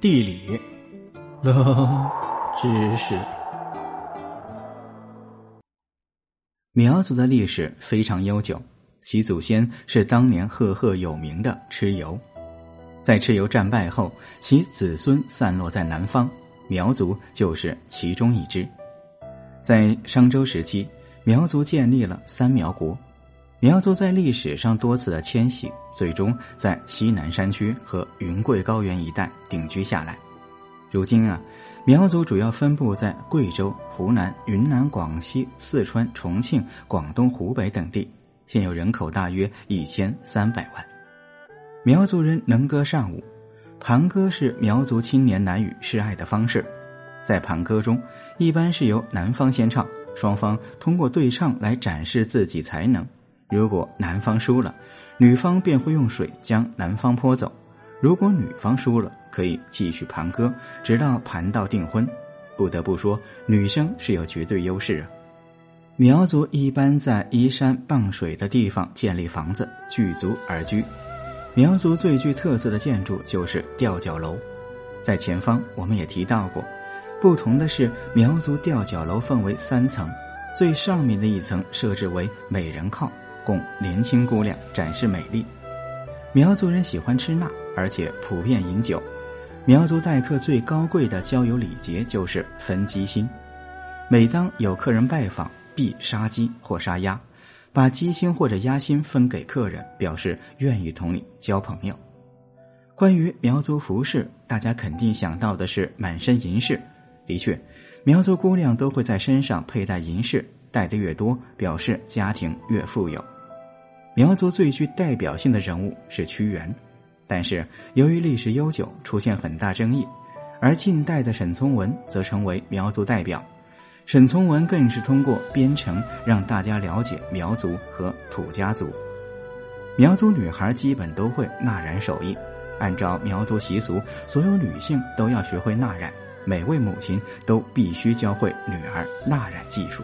地理，冷知识。苗族的历史非常悠久，其祖先是当年赫赫有名的蚩尤。在蚩尤战败后，其子孙散落在南方，苗族就是其中一支。在商周时期，苗族建立了三苗国。苗族在历史上多次的迁徙，最终在西南山区和云贵高原一带定居下来。如今啊，苗族主要分布在贵州、湖南、云南、广西、四川、重庆、广东、湖北等地，现有人口大约一千三百万。苗族人能歌善舞，盘歌是苗族青年男女示爱的方式。在盘歌中，一般是由男方先唱，双方通过对唱来展示自己才能。如果男方输了，女方便会用水将男方泼走；如果女方输了，可以继续盘歌，直到盘到订婚。不得不说，女生是有绝对优势啊。苗族一般在依山傍水的地方建立房子，聚族而居。苗族最具特色的建筑就是吊脚楼，在前方我们也提到过。不同的是，苗族吊脚楼分为三层，最上面的一层设置为美人靠。供年轻姑娘展示美丽。苗族人喜欢吃辣，而且普遍饮酒。苗族待客最高贵的交友礼节就是分鸡心。每当有客人拜访，必杀鸡或杀鸭，把鸡心或者鸭心分给客人，表示愿意同你交朋友。关于苗族服饰，大家肯定想到的是满身银饰。的确，苗族姑娘都会在身上佩戴银饰。戴的越多，表示家庭越富有。苗族最具代表性的人物是屈原，但是由于历史悠久，出现很大争议。而近代的沈从文则成为苗族代表。沈从文更是通过编程让大家了解苗族和土家族。苗族女孩基本都会纳染手艺，按照苗族习俗，所有女性都要学会纳染，每位母亲都必须教会女儿纳染技术。